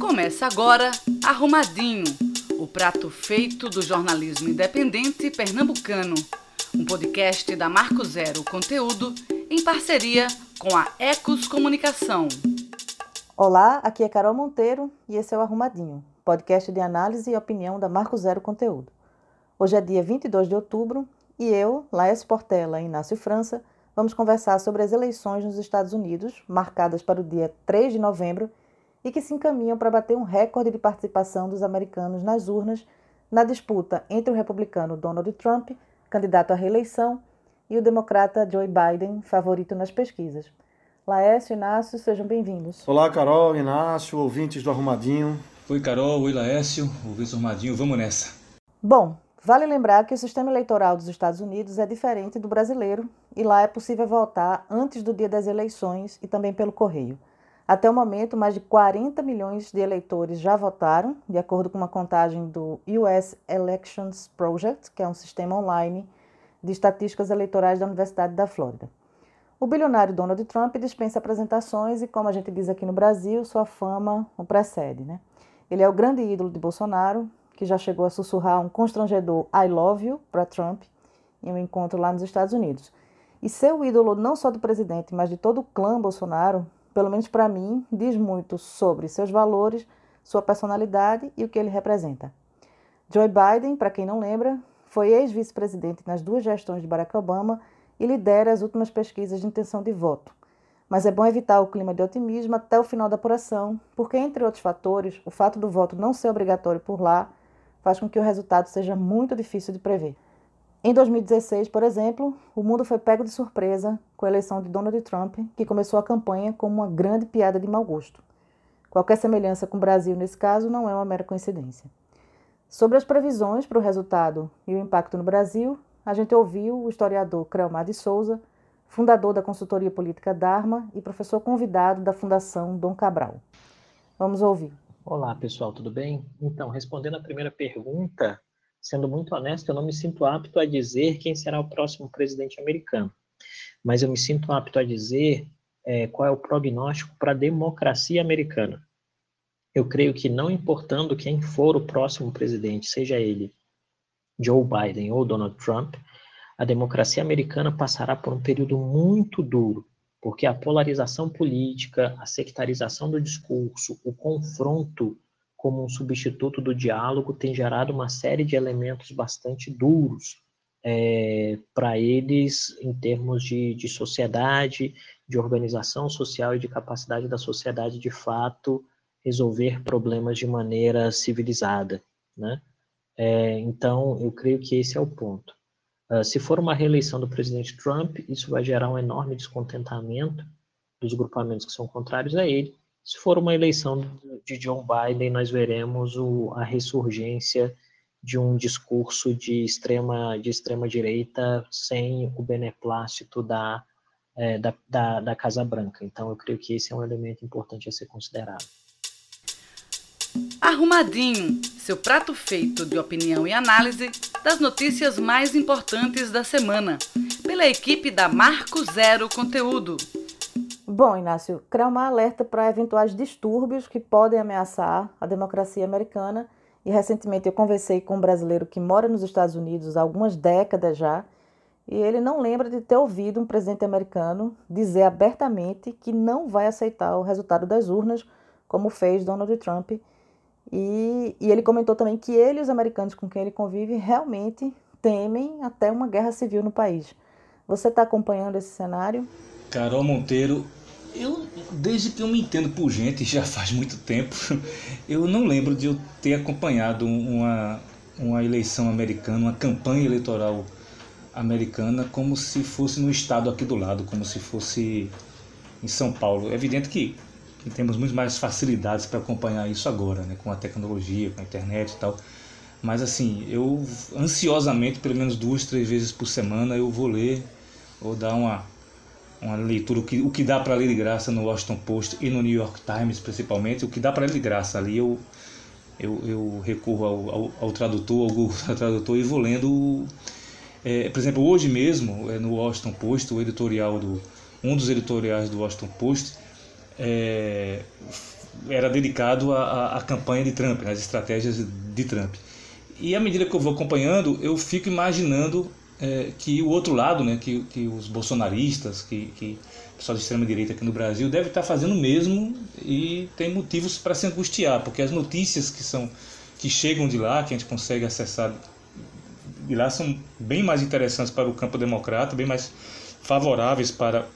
Começa agora Arrumadinho, o prato feito do jornalismo independente pernambucano. Um podcast da Marco Zero Conteúdo em parceria com a Ecos Comunicação. Olá, aqui é Carol Monteiro e esse é o Arrumadinho, podcast de análise e opinião da Marco Zero Conteúdo. Hoje é dia 22 de outubro e eu, Laércio Portela e Inácio França vamos conversar sobre as eleições nos Estados Unidos, marcadas para o dia 3 de novembro e que se encaminham para bater um recorde de participação dos americanos nas urnas na disputa entre o republicano Donald Trump, candidato à reeleição, e o democrata Joe Biden, favorito nas pesquisas. Laércio e Inácio, sejam bem-vindos. Olá, Carol, Inácio, ouvintes do Arrumadinho. Oi, Carol, oi, Laércio, ouvintes do Arrumadinho, vamos nessa. Bom, Vale lembrar que o sistema eleitoral dos Estados Unidos é diferente do brasileiro e lá é possível votar antes do dia das eleições e também pelo correio. Até o momento, mais de 40 milhões de eleitores já votaram, de acordo com uma contagem do US Elections Project, que é um sistema online de estatísticas eleitorais da Universidade da Flórida. O bilionário Donald Trump dispensa apresentações e, como a gente diz aqui no Brasil, sua fama o precede. Né? Ele é o grande ídolo de Bolsonaro, que já chegou a sussurrar um constrangedor I love you para Trump em um encontro lá nos Estados Unidos. E ser o ídolo não só do presidente, mas de todo o clã Bolsonaro, pelo menos para mim, diz muito sobre seus valores, sua personalidade e o que ele representa. Joe Biden, para quem não lembra, foi ex-vice-presidente nas duas gestões de Barack Obama e lidera as últimas pesquisas de intenção de voto. Mas é bom evitar o clima de otimismo até o final da apuração, porque, entre outros fatores, o fato do voto não ser obrigatório por lá faz com que o resultado seja muito difícil de prever. Em 2016, por exemplo, o mundo foi pego de surpresa com a eleição de Donald Trump, que começou a campanha como uma grande piada de mau gosto. Qualquer semelhança com o Brasil nesse caso não é uma mera coincidência. Sobre as previsões para o resultado e o impacto no Brasil, a gente ouviu o historiador Creomar de Souza, fundador da consultoria política Dharma e professor convidado da Fundação Dom Cabral. Vamos ouvir. Olá, pessoal, tudo bem? Então, respondendo a primeira pergunta, sendo muito honesto, eu não me sinto apto a dizer quem será o próximo presidente americano, mas eu me sinto apto a dizer é, qual é o prognóstico para a democracia americana. Eu creio que, não importando quem for o próximo presidente, seja ele Joe Biden ou Donald Trump, a democracia americana passará por um período muito duro, porque a polarização política, a sectarização do discurso, o confronto como um substituto do diálogo tem gerado uma série de elementos bastante duros é, para eles em termos de, de sociedade, de organização social e de capacidade da sociedade de fato resolver problemas de maneira civilizada, né? É, então, eu creio que esse é o ponto. Ah, se for uma reeleição do presidente Trump, isso vai gerar um enorme descontentamento dos grupamentos que são contrários a ele. Se for uma eleição de John Biden, nós veremos o, a ressurgência de um discurso de extrema, de extrema direita sem o beneplácito da, é, da, da, da Casa Branca. Então, eu creio que esse é um elemento importante a ser considerado. Arrumadinho, seu prato feito de opinião e análise das notícias mais importantes da semana, pela equipe da Marco Zero Conteúdo. Bom, Inácio, criar uma alerta para eventuais distúrbios que podem ameaçar a democracia americana. E recentemente eu conversei com um brasileiro que mora nos Estados Unidos há algumas décadas já, e ele não lembra de ter ouvido um presidente americano dizer abertamente que não vai aceitar o resultado das urnas, como fez Donald Trump e, e ele comentou também que ele e os americanos com quem ele convive realmente temem até uma guerra civil no país. Você está acompanhando esse cenário? Carol Monteiro, eu desde que eu me entendo por gente, já faz muito tempo, eu não lembro de eu ter acompanhado uma, uma eleição americana, uma campanha eleitoral americana como se fosse no estado aqui do lado, como se fosse em São Paulo. É evidente que temos muito mais facilidades para acompanhar isso agora, né, com a tecnologia, com a internet e tal. Mas assim, eu ansiosamente, pelo menos duas, três vezes por semana, eu vou ler ou dar uma, uma leitura, o que, o que dá para ler de graça no Washington Post e no New York Times, principalmente, o que dá para ler de graça ali, eu, eu, eu recorro ao, ao, ao, tradutor, ao Google Tradutor e vou lendo. É, por exemplo, hoje mesmo, é, no Washington Post, o editorial do um dos editoriais do Washington Post é, era dedicado à, à campanha de Trump, né, às estratégias de Trump. E à medida que eu vou acompanhando, eu fico imaginando é, que o outro lado, né, que, que os bolsonaristas, que, que o pessoal de extrema direita aqui no Brasil deve estar fazendo o mesmo e tem motivos para se angustiar, porque as notícias que são que chegam de lá, que a gente consegue acessar de lá são bem mais interessantes para o campo democrata, bem mais favoráveis para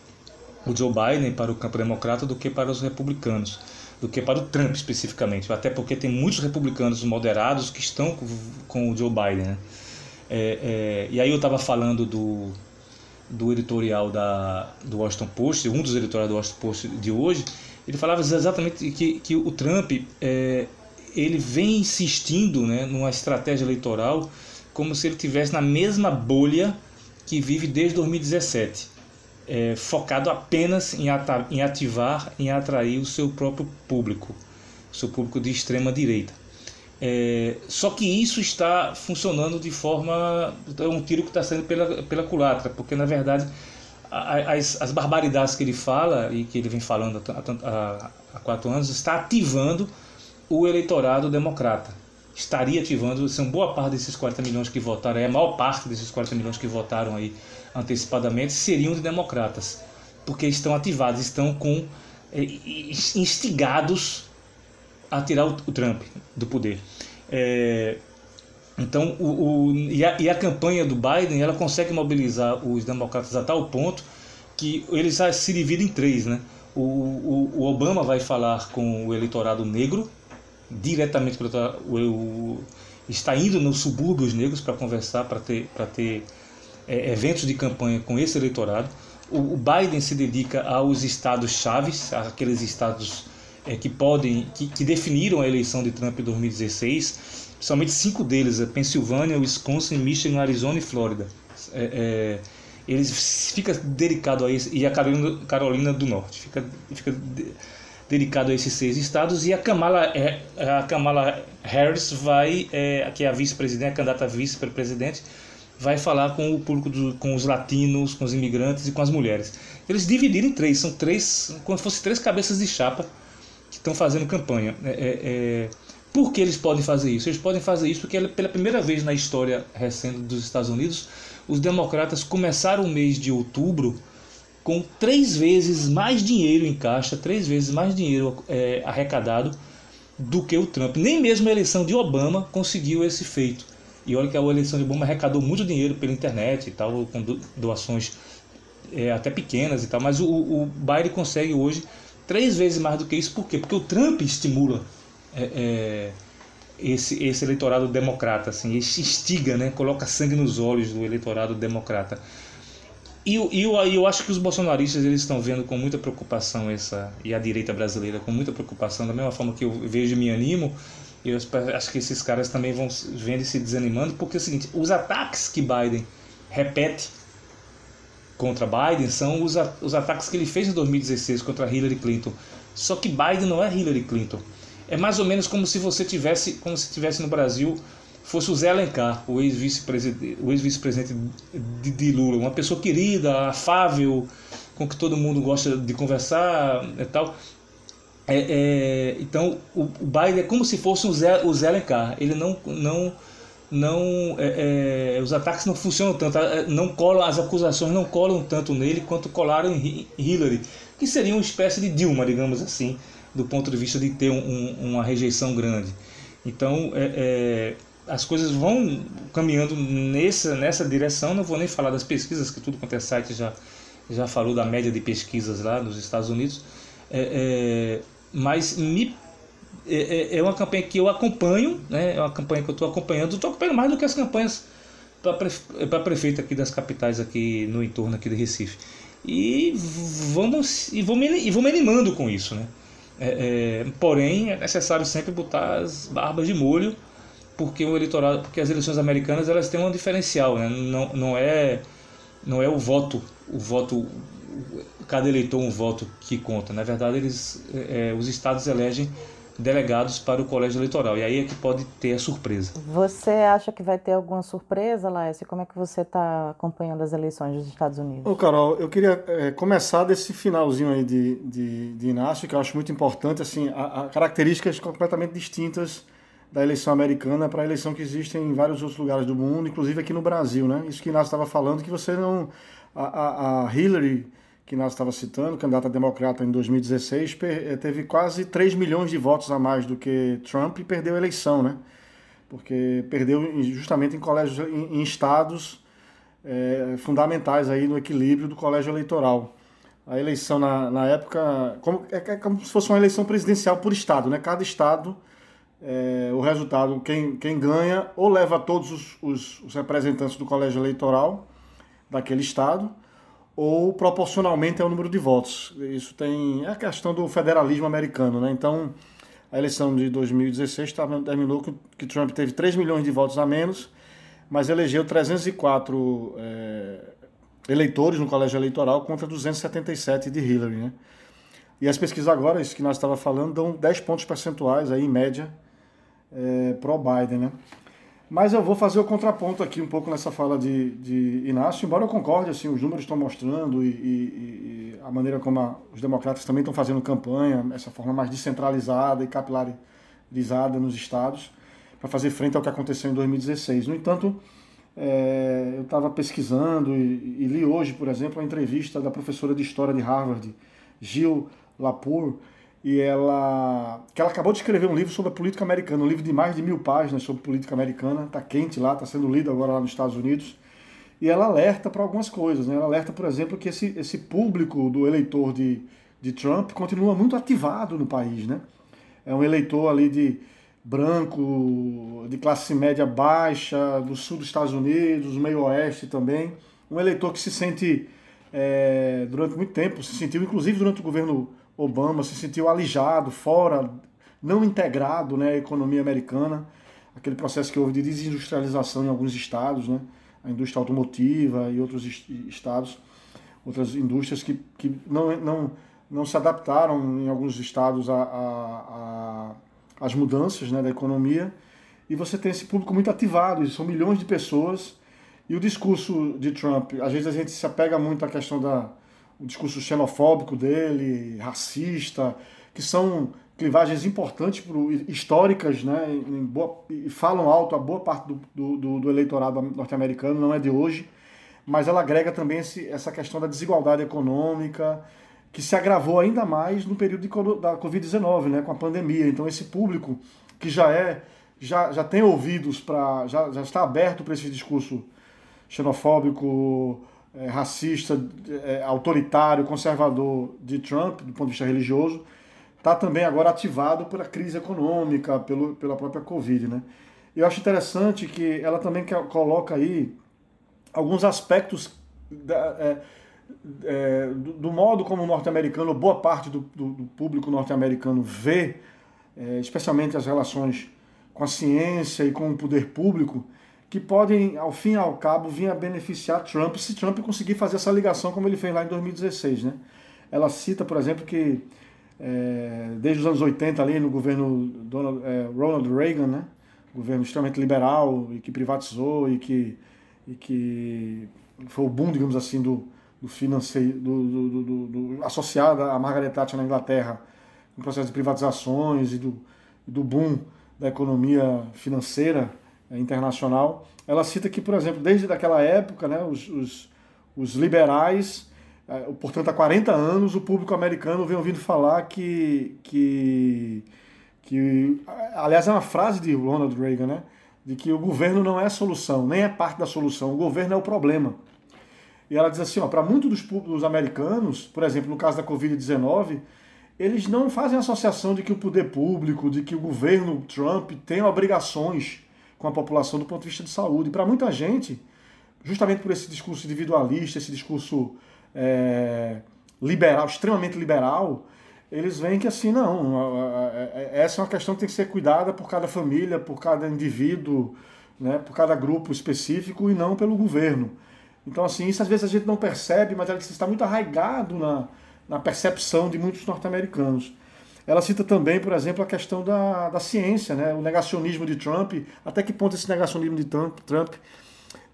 o Joe Biden, para o campo democrata, do que para os republicanos, do que para o Trump especificamente. Até porque tem muitos republicanos moderados que estão com o Joe Biden. Né? É, é, e aí eu estava falando do, do editorial da, do Washington Post, um dos editoriais do Washington Post de hoje, ele falava exatamente que, que o Trump é, ele vem insistindo né, numa estratégia eleitoral como se ele tivesse na mesma bolha que vive desde 2017, é, focado apenas em, em ativar, em atrair o seu próprio público, seu público de extrema direita. É, só que isso está funcionando de forma. É um tiro que está sendo pela, pela culatra, porque na verdade as, as barbaridades que ele fala e que ele vem falando há, há, há quatro anos está ativando o eleitorado democrata estaria ativando, são boa parte desses 40 milhões que votaram, a maior parte desses 40 milhões que votaram aí antecipadamente seriam de democratas, porque estão ativados, estão com é, instigados a tirar o, o Trump do poder. É, então, o, o e, a, e, a, campanha do Biden ela consegue mobilizar os democratas a tal ponto que eles se dividem em três, né? O, o, o Obama vai falar com o eleitorado negro, diretamente o, o, está indo nos subúrbios negros para conversar, para ter, para ter é, eventos de campanha com esse eleitorado. O, o Biden se dedica aos estados chaves, aqueles estados é, que podem, que, que, definiram a eleição de Trump em 2016. Somente cinco deles, é Pensilvânia, Wisconsin, Michigan, Arizona e Flórida. É, é, eles fica dedicado a isso e a Carolina, Carolina do Norte fica, fica dedicado a esses seis estados e a Kamala, é, a Kamala Harris vai, é, que é a vice-presidente, a candidata a vice-presidente, vai falar com o público, do, com os latinos, com os imigrantes e com as mulheres. Eles dividiram em três, são três, como se três cabeças de chapa estão fazendo campanha. É, é, é, por que eles podem fazer isso? Eles podem fazer isso porque pela primeira vez na história recente dos Estados Unidos, os democratas começaram o mês de outubro com três vezes mais dinheiro em caixa, três vezes mais dinheiro é, arrecadado do que o Trump. Nem mesmo a eleição de Obama conseguiu esse feito. E olha que a eleição de Obama arrecadou muito dinheiro pela internet e tal, com doações é, até pequenas e tal, mas o, o Biden consegue hoje três vezes mais do que isso. Por quê? Porque o Trump estimula é, é, esse, esse eleitorado democrata, assim, instiga, né, coloca sangue nos olhos do eleitorado democrata. E, e eu, eu acho que os bolsonaristas eles estão vendo com muita preocupação essa e a direita brasileira com muita preocupação da mesma forma que eu vejo e me animo eu acho que esses caras também vão vendo e se desanimando porque é o seguinte os ataques que Biden repete contra Biden são os, os ataques que ele fez em 2016 contra Hillary Clinton só que Biden não é Hillary Clinton é mais ou menos como se você tivesse como se tivesse no Brasil fosse o Zé Alencar, o ex-vice-presidente ex de, de, Lula, uma pessoa querida, afável, com que todo mundo gosta de conversar e tal. É, é, então o, o Biden é como se fosse o Zé, o Zé Alencar. Ele não, não, não, é, é os ataques não funcionam tanto, não colam, as acusações não colam tanto nele quanto colaram em Hillary, que seria uma espécie de Dilma, digamos assim, do ponto de vista de ter um, uma rejeição grande. Então, é, é as coisas vão caminhando nessa, nessa direção. Não vou nem falar das pesquisas, que tudo quanto é site já, já falou da média de pesquisas lá nos Estados Unidos. É, é, mas me, é, é, é uma campanha que eu acompanho, né? é uma campanha que eu estou acompanhando. Estou acompanhando mais do que as campanhas para prefeito aqui das capitais aqui no entorno aqui de Recife. E vamos e vou me, e vou me animando com isso, né? É, é, porém, é necessário sempre botar as barbas de molho porque o eleitorado, porque as eleições americanas elas têm um diferencial, né? não, não é não é o voto, o voto cada eleitor um voto que conta. Na verdade, eles é, os estados elegem delegados para o colégio eleitoral. E aí é que pode ter a surpresa. Você acha que vai ter alguma surpresa, Laércio? Como é que você está acompanhando as eleições dos Estados Unidos? Ô, Carol, eu queria é, começar desse finalzinho aí de, de, de, Inácio, que eu acho muito importante, assim, a, a características completamente distintas da eleição americana para a eleição que existe em vários outros lugares do mundo, inclusive aqui no Brasil, né? Isso que Inácio estava falando, que você não... A, a, a Hillary que nós estava citando, candidata democrata em 2016, eh, teve quase 3 milhões de votos a mais do que Trump e perdeu a eleição, né? Porque perdeu justamente em colégios, em, estados é, fundamentais aí no equilíbrio do colégio eleitoral. A eleição na, na época como, é, é, como se fosse uma eleição presidencial por estado, né? Cada estado, é, o resultado, quem, quem ganha ou leva todos os, os, os representantes do colégio eleitoral daquele estado, ou proporcionalmente ao número de votos. Isso tem é a questão do federalismo americano, né? Então, a eleição de 2016 terminou que, Trump teve 3 milhões de votos a menos, mas elegeu 304 é, eleitores no colégio eleitoral contra 277 de Hillary, né? E as pesquisas agora, isso que nós estava falando, dão 10 pontos percentuais aí em média é, pro Biden, né? Mas eu vou fazer o contraponto aqui um pouco nessa fala de, de Inácio, embora eu concorde, assim, os números estão mostrando e, e, e a maneira como a, os democratas também estão fazendo campanha, essa forma mais descentralizada e capilarizada nos estados, para fazer frente ao que aconteceu em 2016. No entanto, é, eu estava pesquisando e, e, li hoje, por exemplo, a entrevista da professora de História de Harvard, Jill Lapur, e ela que ela acabou de escrever um livro sobre a política americana, um livro de mais de mil páginas sobre política americana, está quente lá, está sendo lido agora lá nos Estados Unidos, e ela alerta para algumas coisas, né? Ela alerta, por exemplo, que esse, esse público do eleitor de, de Trump continua muito ativado no país, né? É um eleitor ali de branco, de classe média baixa, do sul dos Estados Unidos, do meio oeste também, um eleitor que se sente é, durante muito tempo, se sentiu inclusive durante o governo Obama se sentiu alijado, fora, não integrado né, à economia americana, aquele processo que houve de desindustrialização em alguns estados, né, a indústria automotiva e outros estados, outras indústrias que, que não, não, não se adaptaram em alguns estados às mudanças né, da economia. E você tem esse público muito ativado, são milhões de pessoas. E o discurso de Trump, às vezes a gente se apega muito à questão da, o discurso xenofóbico dele, racista, que são clivagens importantes pro, históricas, né, boa, e falam alto a boa parte do, do, do eleitorado norte-americano, não é de hoje, mas ela agrega também esse, essa questão da desigualdade econômica, que se agravou ainda mais no período de, da Covid-19, né, com a pandemia. Então esse público que já é já, já tem ouvidos para já, já está aberto para esse discurso xenofóbico, é, racista, é, autoritário, conservador de Trump, do ponto de vista religioso, está também agora ativado pela crise econômica, pelo, pela própria Covid. Né? Eu acho interessante que ela também coloca aí alguns aspectos da, é, é, do, do, modo como o norte-americano, boa parte do, do, do público norte-americano vê, é, especialmente as relações com a ciência e com o poder público, que podem, ao fim e ao cabo, vir a beneficiar Trump se Trump conseguir fazer essa ligação como ele fez lá em 2016. Né? Ela cita, por exemplo, que é, desde os anos 80 ali no governo Donald, é, Ronald Reagan, né? governo extremamente liberal e que privatizou e que, e que foi o boom, digamos assim, do, do financeiro, do, do, do, do associado à Margaret Thatcher na Inglaterra, no processo de privatizações e do, do boom da economia financeira internacional, ela cita que, por exemplo, desde aquela época, né, os, os, os liberais, é, portanto, há 40 anos, o público americano vem ouvindo falar que, que, que, aliás, é uma frase de Ronald Reagan, né, de que o governo não é a solução, nem é parte da solução, o governo é o problema. E ela diz assim, para muitos dos, dos americanos, por exemplo, no caso da Covid-19, eles não fazem associação de que o poder público, de que o governo Trump tem obrigações com a população do ponto de vista de saúde. Para muita gente, justamente por esse discurso individualista, esse discurso é, liberal, extremamente liberal, eles veem que assim, não, essa é uma questão que tem que ser cuidada por cada família, por cada indivíduo, né, por cada grupo específico e não pelo governo. Então, assim, isso às vezes a gente não percebe, mas está muito arraigado na, na percepção de muitos norte-americanos. Ela cita também, por exemplo, a questão da, da ciência, né? o negacionismo de Trump, até que ponto esse negacionismo de Trump, Trump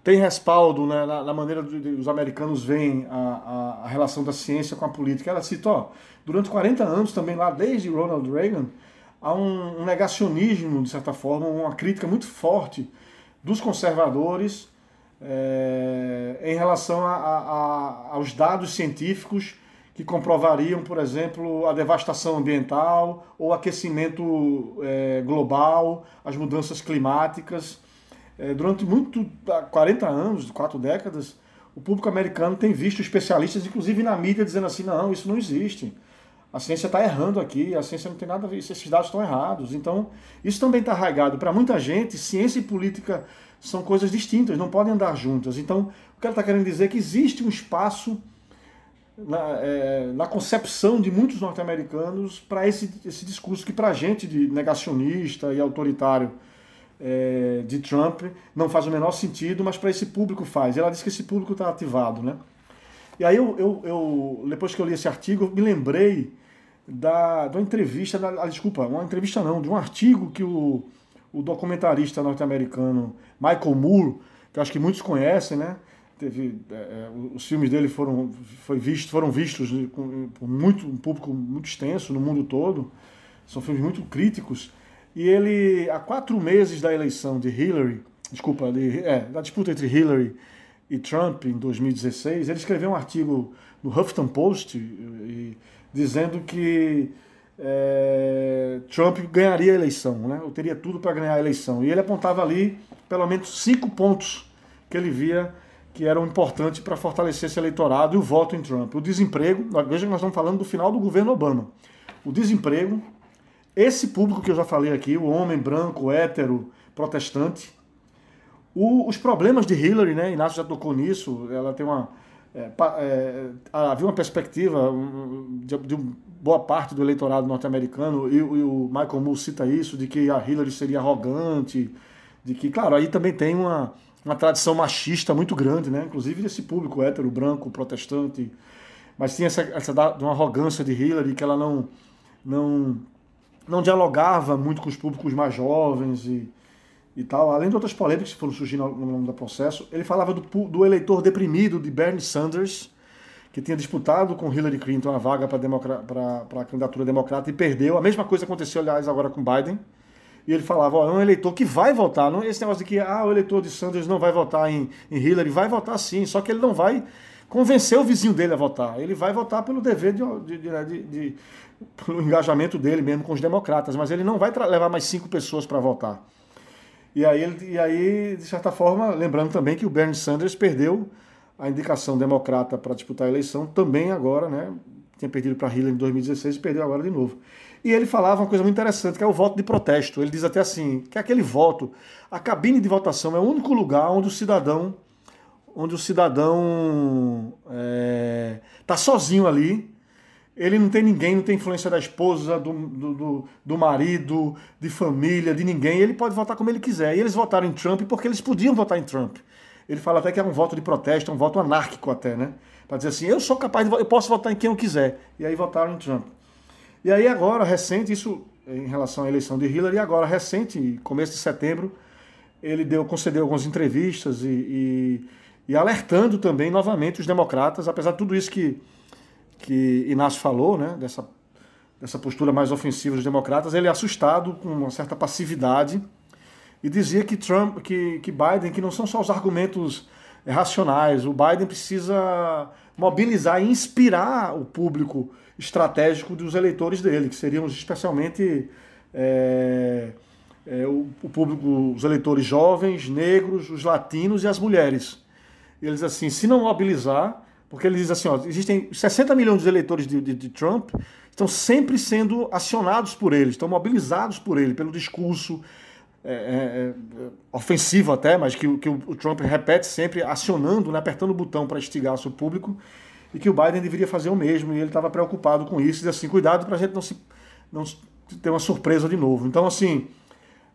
tem respaldo né, na, na, maneira dos americanos veem a, a, a, relação da ciência com a política. Ela cita, ó, durante 40 anos também lá, desde Ronald Reagan, há um, um negacionismo, de certa forma, uma crítica muito forte dos conservadores é, em relação a, a, aos dados científicos que comprovariam, por exemplo, a devastação ambiental ou aquecimento é, global, as mudanças climáticas. É, durante muito 40 anos, quatro décadas, o público americano tem visto especialistas, inclusive na mídia, dizendo assim: não, isso não existe. A ciência está errando aqui, a ciência não tem nada a ver, esses dados estão errados. Então, isso também está arraigado. Para muita gente, ciência e política são coisas distintas, não podem andar juntas. Então, o que ela está querendo dizer é que existe um espaço na, é, na concepção de muitos norte-americanos para esse, esse discurso que para a gente de negacionista e autoritário é, de Trump não faz o menor sentido, mas para esse público faz. Ela diz que esse público está ativado, né? E aí eu, eu, eu, depois que eu li esse artigo, me lembrei da, da entrevista, da, ah, desculpa, uma entrevista não, de um artigo que o, o documentarista norte-americano Michael Moore, que acho que muitos conhecem, né? Teve é, é os filmes dele foram foi visto, foram vistos por muito um público muito extenso no mundo todo. São filmes muito críticos. E ele há quatro meses da eleição de Hillary desculpa de, é, da disputa entre Hillary e Trump em 2016 ele escreveu um artigo no Huffington Post e, dizendo que é, Trump ganharia a eleição né eu teria tudo para ganhar a eleição. E ele apontava ali pelo menos cinco pontos que ele via que eram importantes para fortalecer esse eleitorado e o voto em Trump. O desemprego, veja que nós estamos falando do final do governo Obama. O desemprego, esse público que eu já falei aqui, o homem branco, hétero, protestante, o, os problemas de Hillary, né? Inácio já tocou nisso, ela tem uma. É, é, havia uma perspectiva de, de, boa parte do eleitorado norte-americano, e, e, o Michael Moore cita isso, de que a Hillary seria arrogante, de que, claro, aí também tem uma, uma tradição machista muito grande, né? inclusive desse público hétero, branco, protestante. Mas tinha essa, essa uma arrogância de Hillary que ela não, não, não dialogava muito com os públicos mais jovens e, e tal. Além de outras polêmicas que foram surgindo ao longo do processo, ele falava do, do eleitor deprimido de Bernie Sanders, que tinha disputado com Hillary Clinton a vaga para a candidatura democrata e perdeu. A mesma coisa aconteceu, aliás, agora com Biden e ele falava, ó, é um eleitor que vai votar, não esse negócio de que ah, o eleitor de Sanders não vai votar em, em Hillary, vai votar sim, só que ele não vai convencer o vizinho dele a votar, ele vai votar pelo dever de, de, de, de, de pelo engajamento dele mesmo com os democratas, mas ele não vai levar mais cinco pessoas para votar. E aí, ele, e aí, de certa forma, lembrando também que o Bernie Sanders perdeu a indicação democrata para disputar a eleição também agora, né? Tinha perdido para Hillary em 2016 e perdeu agora de novo. E ele falava uma coisa muito interessante, que é o voto de protesto. Ele diz até assim, que é aquele voto, a cabine de votação é o único lugar onde o cidadão, onde o cidadão está é, tá sozinho ali, ele não tem ninguém, não tem influência da esposa, do, do, do, do, marido, de família, de ninguém. Ele pode votar como ele quiser. E eles votaram em Trump porque eles podiam votar em Trump. Ele fala até que é um voto de protesto, um voto anárquico até, né? Para dizer assim, eu sou capaz de eu posso votar em quem eu quiser. E aí votaram em Trump. E aí agora, recente, isso em relação à eleição de Hillary, agora recente, começo de setembro, ele deu, concedeu algumas entrevistas e, e, e alertando também novamente os democratas, apesar de tudo isso que, que Inácio falou, né, dessa, dessa postura mais ofensiva dos democratas, ele é assustado com uma certa passividade e dizia que Trump, que, que Biden, que não são só os argumentos racionais, o Biden precisa mobilizar e inspirar o público estratégico dos eleitores dele, que seriam especialmente é, é, o, o, público, os eleitores jovens, negros, os latinos e as mulheres. Eles assim, se não mobilizar, porque ele diz assim, ó, existem 60 milhões de eleitores de, de, de Trump, estão sempre sendo acionados por ele, estão mobilizados por ele, pelo discurso, é, é, é, ofensivo até, mas que, que o, o, Trump repete sempre, acionando, né, apertando o botão para instigar seu público e que o Biden deveria fazer o mesmo, e ele estava preocupado com isso, e assim, cuidado para a gente não, se, não ter uma surpresa de novo. Então, assim,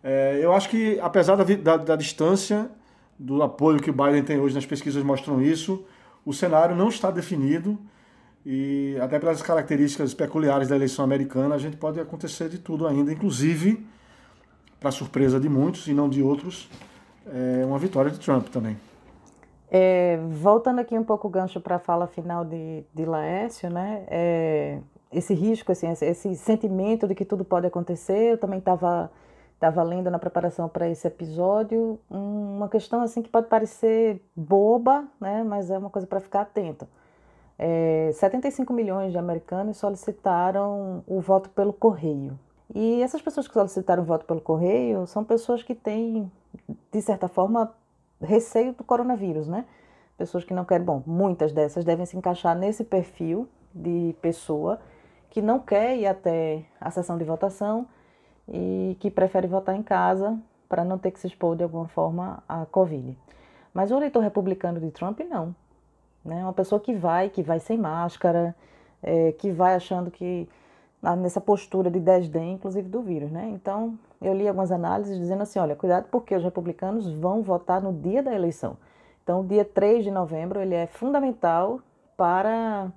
é, eu acho que, apesar da, da, da, distância, do apoio que o Biden tem hoje nas pesquisas mostram isso, o cenário não está definido, E até pelas características peculiares da eleição americana, a gente pode acontecer de tudo ainda, inclusive, para surpresa de muitos e não de outros, é uma vitória de Trump também. É, voltando aqui um pouco o gancho para a fala final de, de Laércio, né? É, esse risco, assim, esse, esse, sentimento de que tudo pode acontecer, eu também estava lendo na preparação para esse episódio uma questão assim que pode parecer boba, né, mas é uma coisa para ficar atento. É, 75 milhões de americanos solicitaram o voto pelo correio. E essas pessoas que solicitaram o voto pelo correio são pessoas que têm, de certa forma, receio do coronavírus, né? Pessoas que não querem. Bom, muitas dessas devem se encaixar nesse perfil de pessoa que não quer ir até a sessão de votação e que prefere votar em casa para não ter que se expor de alguma forma à Covid. Mas o eleitor republicano de Trump, não. Né? Uma pessoa que vai, que vai sem máscara, é, que vai achando que nessa postura de desdém, inclusive do vírus, né? Então, eu li algumas análises dizendo assim, olha, cuidado porque os republicanos vão votar no dia da eleição. Então, o dia 3 de novembro, ele é fundamental para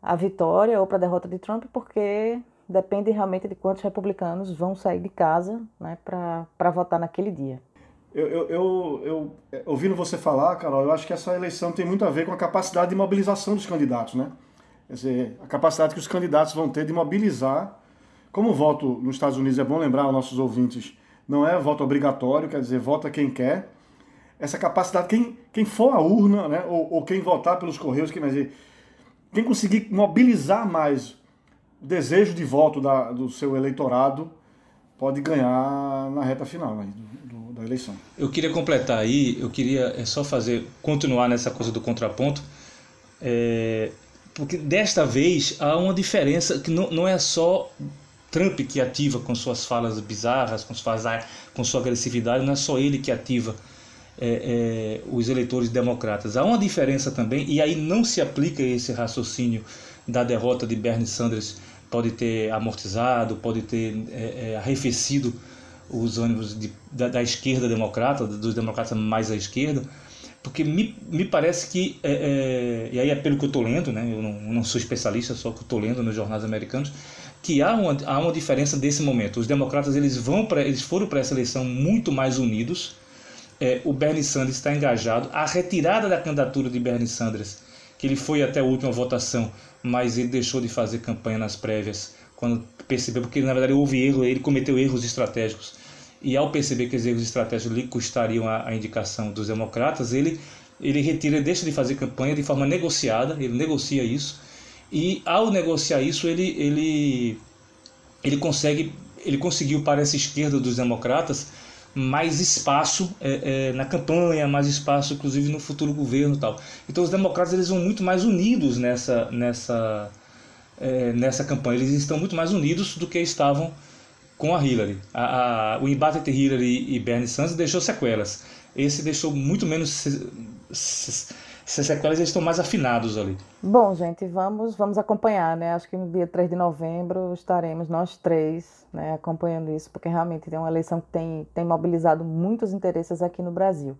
a vitória ou para a derrota de Trump, porque depende realmente de quantos republicanos vão sair de casa né, para votar naquele dia. Eu, eu, eu, eu, é, ouvindo você falar, Carol, eu acho que essa eleição tem muito a ver com a capacidade de mobilização dos candidatos, né? Quer dizer, a capacidade que os candidatos vão ter de mobilizar. Como o voto nos Estados Unidos, é bom lembrar aos nossos ouvintes, não é voto obrigatório, quer dizer, vota quem quer. Essa capacidade, quem, quem for à urna, né, ou, ou quem votar pelos correios, quem, dizer, quem conseguir mobilizar mais o desejo de voto da, do seu eleitorado pode ganhar na reta final né, do, do, da eleição. Eu queria completar aí, eu queria é só fazer, continuar nessa coisa do contraponto, é, porque desta vez há uma diferença que não, não é só Trump que ativa com suas falas bizarras, com, suas, com sua agressividade, não é só ele que ativa é, é, os eleitores democratas. Há uma diferença também, e aí não se aplica esse raciocínio da derrota de Bernie Sanders pode ter amortizado, pode ter é, é, arrefecido os ânimos de, da, da, esquerda democrata, dos democratas mais à esquerda, porque me, me parece que, é, é e aí é pelo que eu estou lendo, né, eu não, não sou especialista, só que estou lendo nos jornais americanos, que há uma, há uma diferença desse momento. Os democratas eles vão pra, eles foram para essa eleição muito mais unidos. É, o Bernie Sanders está engajado. A retirada da candidatura de Bernie Sanders, que ele foi até a última votação, mas ele deixou de fazer campanha nas prévias quando percebeu, porque na verdade houve erro, ele cometeu erros estratégicos. E ao perceber que os erros estratégicos lhe custariam a, a indicação dos democratas, ele, ele retira, deixa de fazer campanha de forma negociada, ele negocia isso, e ao negociar isso, ele, ele, ele consegue, ele conseguiu para essa esquerda dos democratas mais espaço é, é, na campanha, mais espaço inclusive no futuro governo tal. Então os democratas eles vão muito mais unidos nessa nessa é, nessa campanha. Eles estão muito mais unidos do que estavam com a Hillary. A, a, o embate entre Hillary e Bernie Sanders deixou sequelas. Esse deixou muito menos se, se, essas sequelas estão mais afinados ali. Bom, gente, vamos vamos acompanhar, né? Acho que no dia 3 de novembro estaremos nós três né, acompanhando isso, porque realmente é uma eleição que tem, tem mobilizado muitos interesses aqui no Brasil.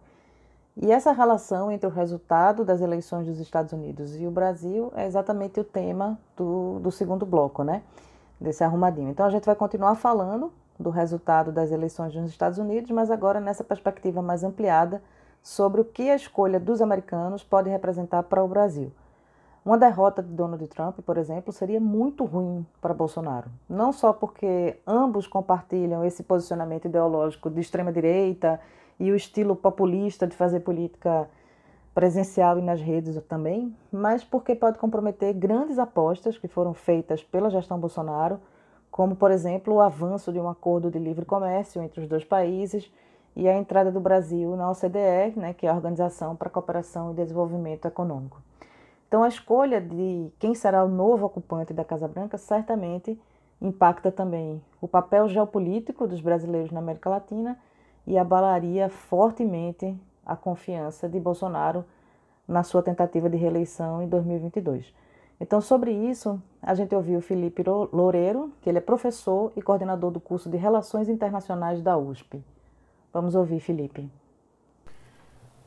E essa relação entre o resultado das eleições dos Estados Unidos e o Brasil é exatamente o tema do, do segundo bloco, né? Desse arrumadinho. Então a gente vai continuar falando do resultado das eleições nos Estados Unidos, mas agora nessa perspectiva mais ampliada sobre o que a escolha dos americanos pode representar para o Brasil. Uma derrota de Donald Trump, por exemplo, seria muito ruim para Bolsonaro. Não só porque ambos compartilham esse posicionamento ideológico de extrema-direita e o estilo populista de fazer política presencial e nas redes também, mas porque pode comprometer grandes apostas que foram feitas pela gestão Bolsonaro, como, por exemplo, o avanço de um acordo de livre comércio entre os dois países e a entrada do Brasil na OCDE, né, que é a Organização para a Cooperação e Desenvolvimento Econômico. Então, a escolha de quem será o novo ocupante da Casa Branca certamente impacta também o papel geopolítico dos brasileiros na América Latina e abalaria fortemente a confiança de Bolsonaro na sua tentativa de reeleição em 2022. Então, sobre isso, a gente ouviu Felipe Loureiro, que ele é professor e coordenador do curso de Relações Internacionais da USP. Vamos ouvir, Felipe.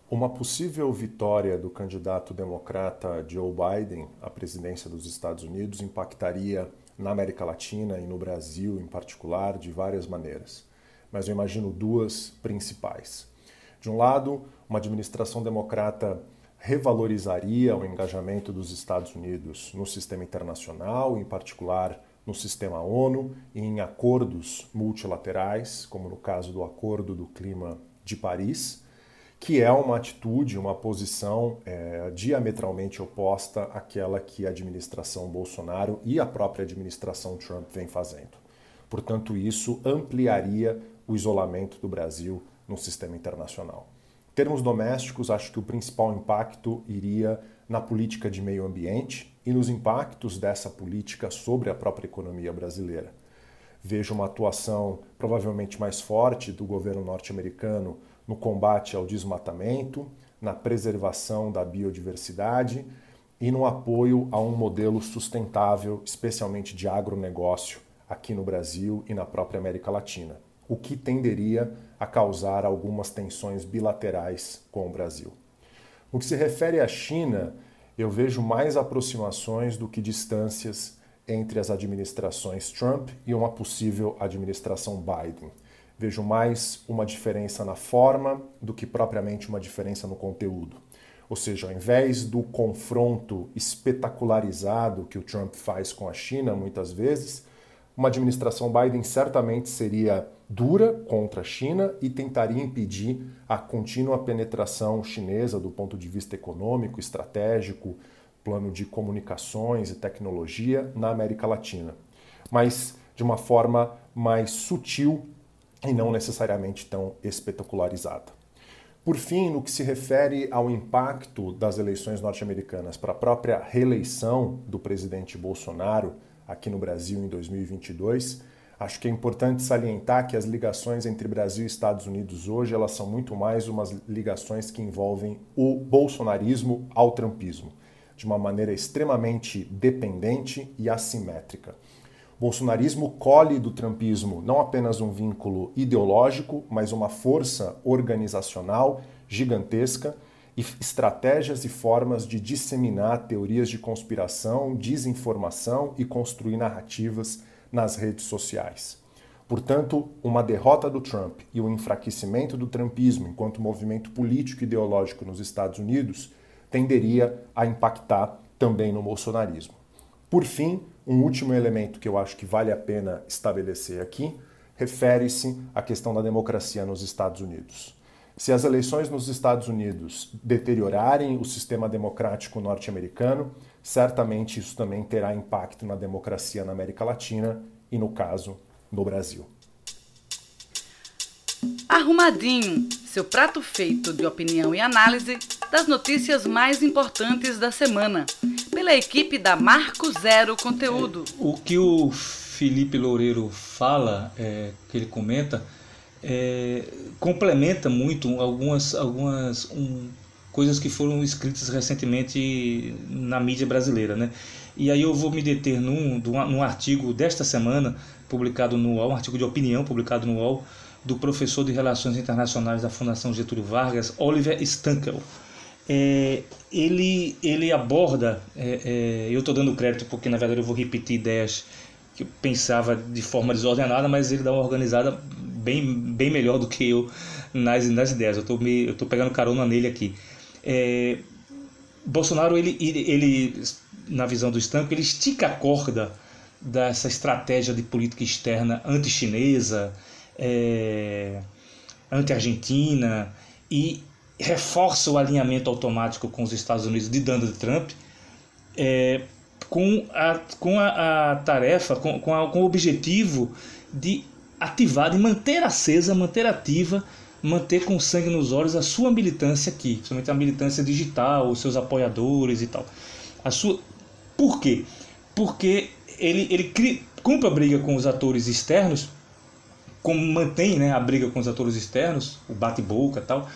Uma possível vitória do candidato democrata Joe Biden à presidência dos Estados Unidos impactaria na América Latina e no Brasil em particular de várias maneiras. Mas eu imagino duas principais. De um lado, uma administração democrata revalorizaria o engajamento dos Estados Unidos no sistema internacional, em particular no sistema ONU e em acordos multilaterais, como no caso do Acordo do Clima de Paris que é uma atitude, uma posição é, diametralmente oposta àquela que a administração Bolsonaro e a própria administração Trump vem fazendo. Portanto, isso ampliaria o isolamento do Brasil no sistema internacional. Em termos domésticos, acho que o principal impacto iria na política de meio ambiente e nos impactos dessa política sobre a própria economia brasileira. Vejo uma atuação provavelmente mais forte do governo norte-americano no combate ao desmatamento, na preservação da biodiversidade e no apoio a um modelo sustentável, especialmente de agronegócio, aqui no Brasil e na própria América Latina, o que tenderia a causar algumas tensões bilaterais com o Brasil. No que se refere à China, eu vejo mais aproximações do que distâncias entre as administrações Trump e uma possível administração Biden vejo mais uma diferença na forma do que propriamente uma diferença no conteúdo. Ou seja, ao invés do confronto espetacularizado que o Trump faz com a China muitas vezes, uma administração Biden certamente seria dura contra a China e tentaria impedir a contínua penetração chinesa do ponto de vista econômico, estratégico, plano de comunicações e tecnologia na América Latina. Mas de uma forma mais sutil e não necessariamente tão espetacularizada. Por fim, no que se refere ao impacto das eleições norte-americanas para a própria reeleição do presidente Bolsonaro aqui no Brasil em 2022, acho que é importante salientar que as ligações entre Brasil e Estados Unidos hoje elas são muito mais umas ligações que envolvem o bolsonarismo ao trumpismo, de uma maneira extremamente dependente e assimétrica. Bolsonarismo colhe do trumpismo não apenas um vínculo ideológico, mas uma força organizacional gigantesca e estratégias e formas de disseminar teorias de conspiração, desinformação e construir narrativas nas redes sociais. Portanto, uma derrota do Trump e o enfraquecimento do trumpismo enquanto movimento político e ideológico nos Estados Unidos tenderia a impactar também no bolsonarismo. Por fim, um último elemento que eu acho que vale a pena estabelecer aqui refere-se à questão da democracia nos Estados Unidos. Se as eleições nos Estados Unidos deteriorarem o sistema democrático norte-americano, certamente isso também terá impacto na democracia na América Latina e, no caso, no Brasil. Arrumadinho, seu prato feito de opinião e análise das notícias mais importantes da semana pela equipe da Marco Zero Conteúdo. É, o que o Felipe Loureiro fala, é, que ele comenta, é, complementa muito algumas, algumas um, coisas que foram escritas recentemente na mídia brasileira. Né? E aí eu vou me deter num, num artigo desta semana, publicado no UOL, um artigo de opinião publicado no UOL, do professor de Relações Internacionais da Fundação Getúlio Vargas, Oliver Stankel é, ele, ele aborda, é, é, eu estou dando crédito porque na verdade eu vou repetir ideias que eu pensava de forma desordenada, mas ele dá uma organizada bem, bem melhor do que eu nas, nas ideias. Eu estou pegando carona nele aqui. É, Bolsonaro, ele, ele, na visão do Stanco, ele estica a corda dessa estratégia de política externa anti-chinesa, é, anti-argentina, e reforça o alinhamento automático com os Estados Unidos de Donald Trump, é, com, a, com a, a tarefa, com, com, a, com o objetivo de ativar, de manter acesa, manter ativa, manter com sangue nos olhos a sua militância aqui, principalmente a militância digital, os seus apoiadores e tal. A sua... Por quê? Porque ele, ele cria, cumpre a briga com os atores externos, como mantém né, a briga com os atores externos, o bate-boca e tal,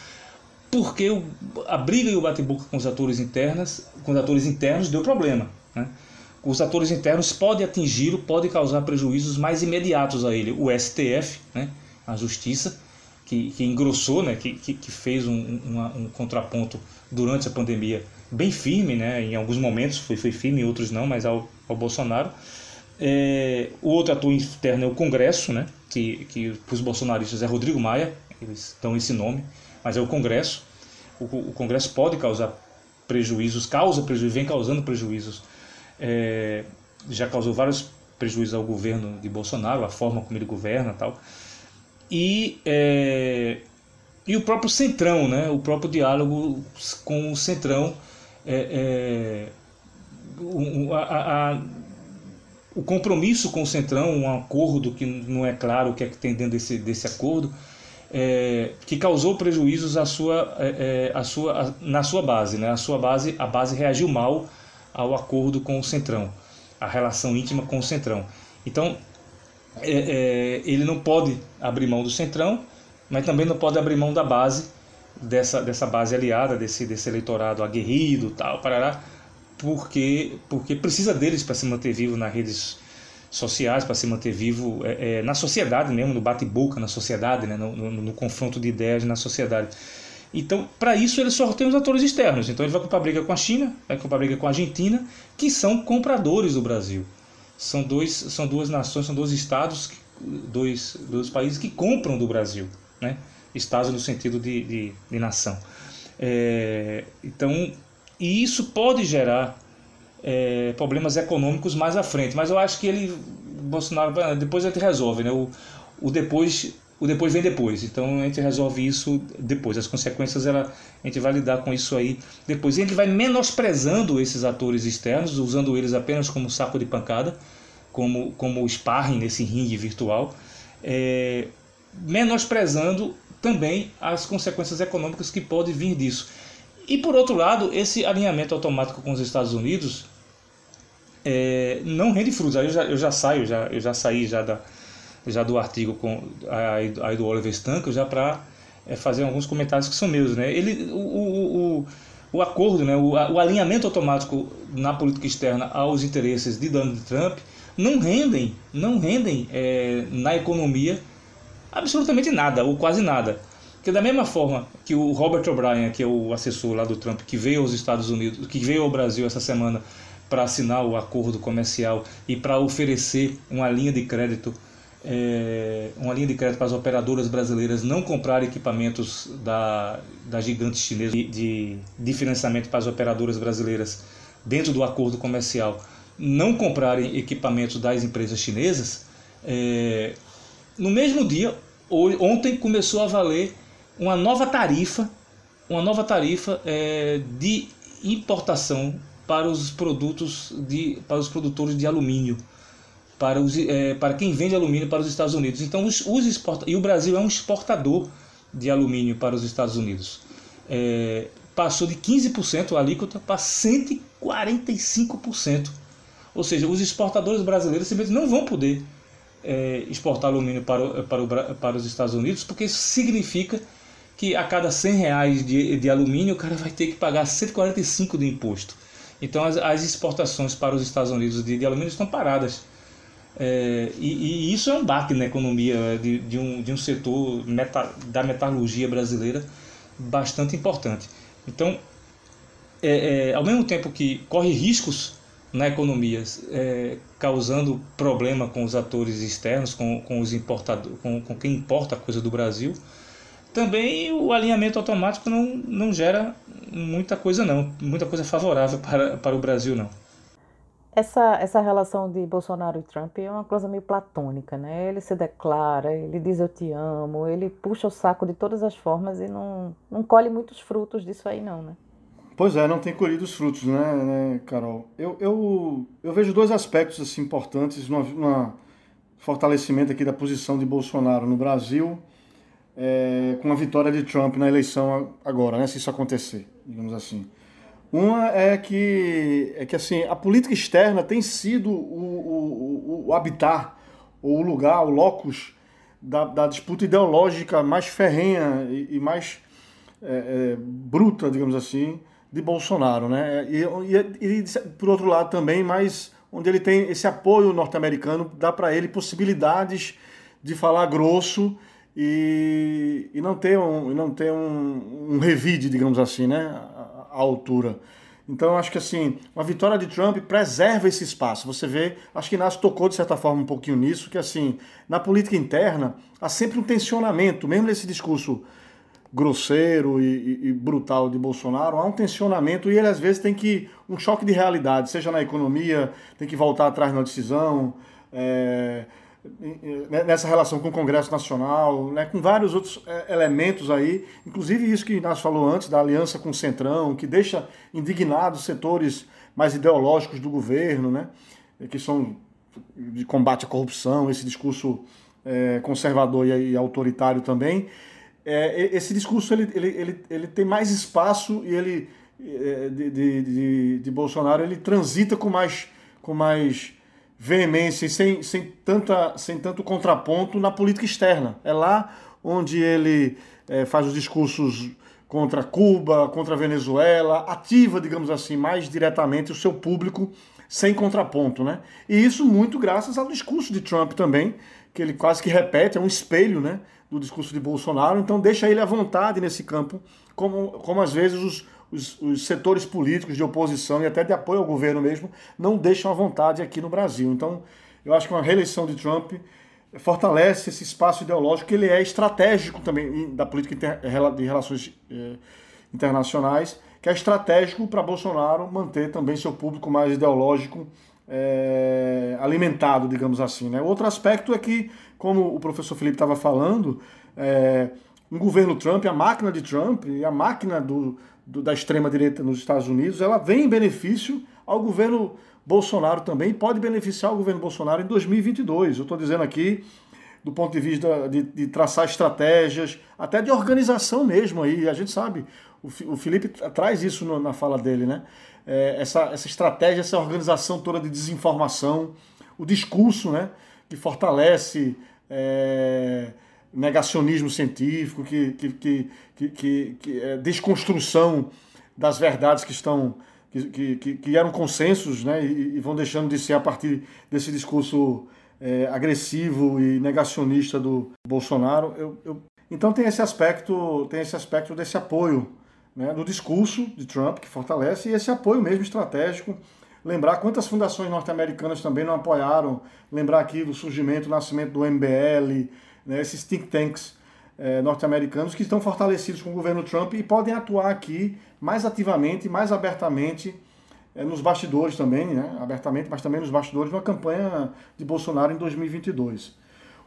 porque o, a briga e o bate-boca com os atores internos, com os atores internos deu problema. Né? Os atores internos podem atingi-lo, podem causar prejuízos mais imediatos a ele. O STF, né, a Justiça, que, que engrossou, né, que, que, que fez um, um, contraponto durante a pandemia bem firme, né, em alguns momentos foi, foi firme, em outros não, mas ao, ao Bolsonaro. É, o outro ator interno é o Congresso, né, que, que para os bolsonaristas é Rodrigo Maia, eles dão esse nome, mas é o Congresso. O, o Congresso pode causar prejuízos, causa prejuízos, vem causando prejuízos. É, já causou vários prejuízos ao governo de Bolsonaro, a forma como ele governa tal. E, é, e o próprio Centrão, né? o próprio diálogo com o Centrão. É, é a, a, o compromisso com o Centrão, um acordo que não é claro o que é que tem dentro desse, desse acordo, é, que causou prejuízos à sua, é, é, à sua, à, na sua base. Né? A sua base, a base reagiu mal ao acordo com o Centrão, a relação íntima com o Centrão. Então, é, é, ele não pode abrir mão do Centrão, mas também não pode abrir mão da base, dessa, dessa base aliada, desse, desse eleitorado aguerrido, tal, parará, porque, porque precisa deles para se manter vivo nas redes sociais, para se manter vivo é, é, na sociedade mesmo, no bate-boca na sociedade, né, no, no, no, confronto de ideias na sociedade. Então, para isso, ele só tem os atores externos. Então, ele vai comprar briga com a China, vai comprar briga com a Argentina, que são compradores do Brasil. São, dois, são duas nações, são dois estados, dois, dois países que compram do Brasil. Né? Estados no sentido de, de, de nação. É, então, e isso pode gerar é, problemas econômicos mais à frente. Mas eu acho que ele, Bolsonaro, depois gente resolve, né? O, o depois o depois vem depois. Então a gente resolve isso depois. As consequências ela, a gente vai lidar com isso aí depois. E a gente vai menosprezando esses atores externos, usando eles apenas como saco de pancada, como, como sparring nesse ringue virtual, é, menosprezando também as consequências econômicas que podem vir disso. E por outro lado, esse alinhamento automático com os Estados Unidos é, não rende frutos. Aí eu já, eu já saio, já, eu já saí já, da, já do artigo com, aí, aí do Oliver Stanko já para é, fazer alguns comentários que são meus. Né? Ele, o, o, o, o acordo, né? o, o alinhamento automático na política externa aos interesses de Donald Trump não rendem, não rendem é, na economia absolutamente nada, ou quase nada. Porque da mesma forma que o Robert O'Brien, que é o assessor lá do Trump, que veio aos Estados Unidos, que veio ao Brasil essa semana para assinar o acordo comercial e para oferecer uma linha de crédito é, uma linha de crédito para as operadoras brasileiras não comprarem equipamentos da, da gigante chinesa de, de, de, financiamento para as operadoras brasileiras dentro do acordo comercial. Não comprarem equipamentos das empresas chinesas, é, no mesmo dia, ontem começou a valer uma nova tarifa, uma nova tarifa é, de importação para os produtos de, para os produtores de alumínio, para, os, é, para quem vende alumínio para os Estados Unidos. Então, os, os exporta, e o Brasil é um exportador de alumínio para os Estados Unidos. É, passou de 15% a alíquota para 145%. Ou seja, os exportadores brasileiros simplesmente não vão poder é, exportar alumínio para, para, o, para os Estados Unidos, porque isso significa que a cada 100 reais de, de alumínio o cara vai ter que pagar 145 de imposto. Então as, as exportações para os Estados Unidos de, de alumínio estão paradas. É, e, e, isso é um baque na economia de, de, um, de um setor meta, da metalurgia brasileira bastante importante. Então, é, é, ao mesmo tempo que corre riscos na economia, é, causando problema com os atores externos, com, com os importadores, com, com quem importa a coisa do Brasil, também o alinhamento automático não, não gera muita coisa não, muita coisa favorável para, para o Brasil não. Essa, essa relação de Bolsonaro e Trump é uma coisa meio platônica, né? Ele se declara, ele diz eu te amo, ele puxa o saco de todas as formas e não, não colhe muitos frutos disso aí não, né? Pois é, não tem colhido os frutos, né, né Carol? Eu, eu, eu vejo dois aspectos assim, importantes no fortalecimento aqui da posição de Bolsonaro no Brasil é, com a vitória de Trump na eleição agora, né, se isso acontecer, digamos assim. Uma é que, é que assim, a política externa tem sido o, o, o habitat, o lugar, o locus da, da disputa ideológica mais ferrenha e, e mais é, é, bruta, digamos assim, de Bolsonaro. Né? E, e, e, por outro lado também, mas onde ele tem esse apoio norte-americano, dá para ele possibilidades de falar grosso e, e não ter, um, não ter um, um revide, digamos assim, né, à, altura. Então, acho que assim, uma vitória de Trump preserva esse espaço. Você vê, acho que Inácio tocou de certa forma um pouquinho nisso, que assim, na política interna há sempre um tensionamento, mesmo nesse discurso grosseiro e, e, e, brutal de Bolsonaro, há um tensionamento e ele às vezes tem que um choque de realidade, seja na economia, tem que voltar atrás na decisão, é, nessa relação com o Congresso Nacional, né, com vários outros é, elementos aí, inclusive isso que nós falou antes da aliança com o Centrão, que deixa indignados setores mais ideológicos do governo, né, que são de combate à corrupção, esse discurso é, conservador e, e autoritário também. É, esse discurso ele, ele, ele, ele tem mais espaço e ele é, de, de, de, de, Bolsonaro ele transita com mais, com mais veemência e sem, sem, tanta, sem tanto contraponto na política externa. É lá onde ele é, faz os discursos contra Cuba, contra a Venezuela, ativa, digamos assim, mais diretamente o seu público sem contraponto, né? E isso muito graças ao discurso de Trump também, que ele quase que repete, é um espelho, né? do discurso de Bolsonaro, então deixa ele à vontade nesse campo, como, como às vezes os, os, os, setores políticos de oposição e até de apoio ao governo mesmo não deixam à vontade aqui no Brasil. Então, eu acho que uma reeleição de Trump fortalece esse espaço ideológico, que ele é estratégico também da política inter, de relações eh, internacionais, que é estratégico para Bolsonaro manter também seu público mais ideológico é, alimentado, digamos assim. Né? Outro aspecto é que, como o professor Felipe estava falando, é, um governo Trump, a máquina de Trump e a máquina do, do, da extrema-direita nos Estados Unidos, ela vem em benefício ao governo Bolsonaro também pode beneficiar o governo Bolsonaro em 2022. Eu estou dizendo aqui do ponto de vista de, de, traçar estratégias, até de organização mesmo aí. A gente sabe, o, o Felipe traz isso no, na fala dele, né? é, essa, essa estratégia, essa organização toda de desinformação, o discurso né, que fortalece é, negacionismo científico, que, que, que, que, que é desconstrução das verdades que estão que, que, que eram consensos né, e, e, vão deixando de ser a partir desse discurso é, agressivo e negacionista do Bolsonaro. Eu, eu, então tem esse aspecto, tem esse aspecto desse apoio né, no discurso de Trump, que fortalece, e esse apoio mesmo estratégico. Lembrar quantas fundações norte-americanas também não apoiaram, lembrar aqui do surgimento, do nascimento do MBL, né, esses think tanks é, norte-americanos que estão fortalecidos com o governo Trump e podem atuar aqui mais ativamente, mais abertamente, é, nos bastidores também, né, abertamente, mas também nos bastidores, na campanha de Bolsonaro em 2022.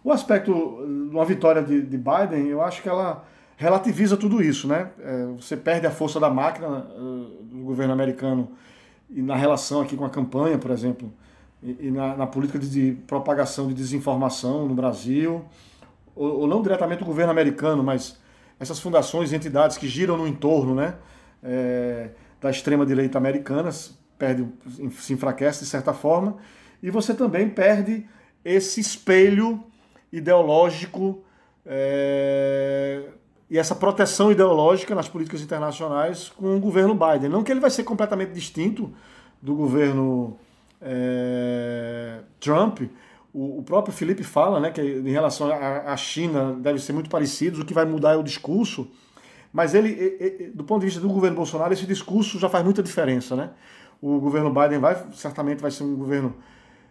O aspecto de uma vitória de, de Biden, eu acho que ela relativiza tudo isso, né? Você perde a força da máquina do governo americano e na relação aqui com a campanha, por exemplo, e, e na, na, política de, de, propagação de desinformação no Brasil, ou, ou, não diretamente o governo americano, mas essas fundações e entidades que giram no entorno, né? É, da extrema direita americana perde, se enfraquece de certa forma, e você também perde esse espelho ideológico é, e essa proteção ideológica nas políticas internacionais com o governo Biden. Não que ele vai ser completamente distinto do governo é, Trump. O, o, próprio Felipe fala né, que em relação à China deve ser muito parecido, o que vai mudar é o discurso. Mas ele, do ponto de vista do governo Bolsonaro, esse discurso já faz muita diferença. Né? O governo Biden vai, certamente vai ser um governo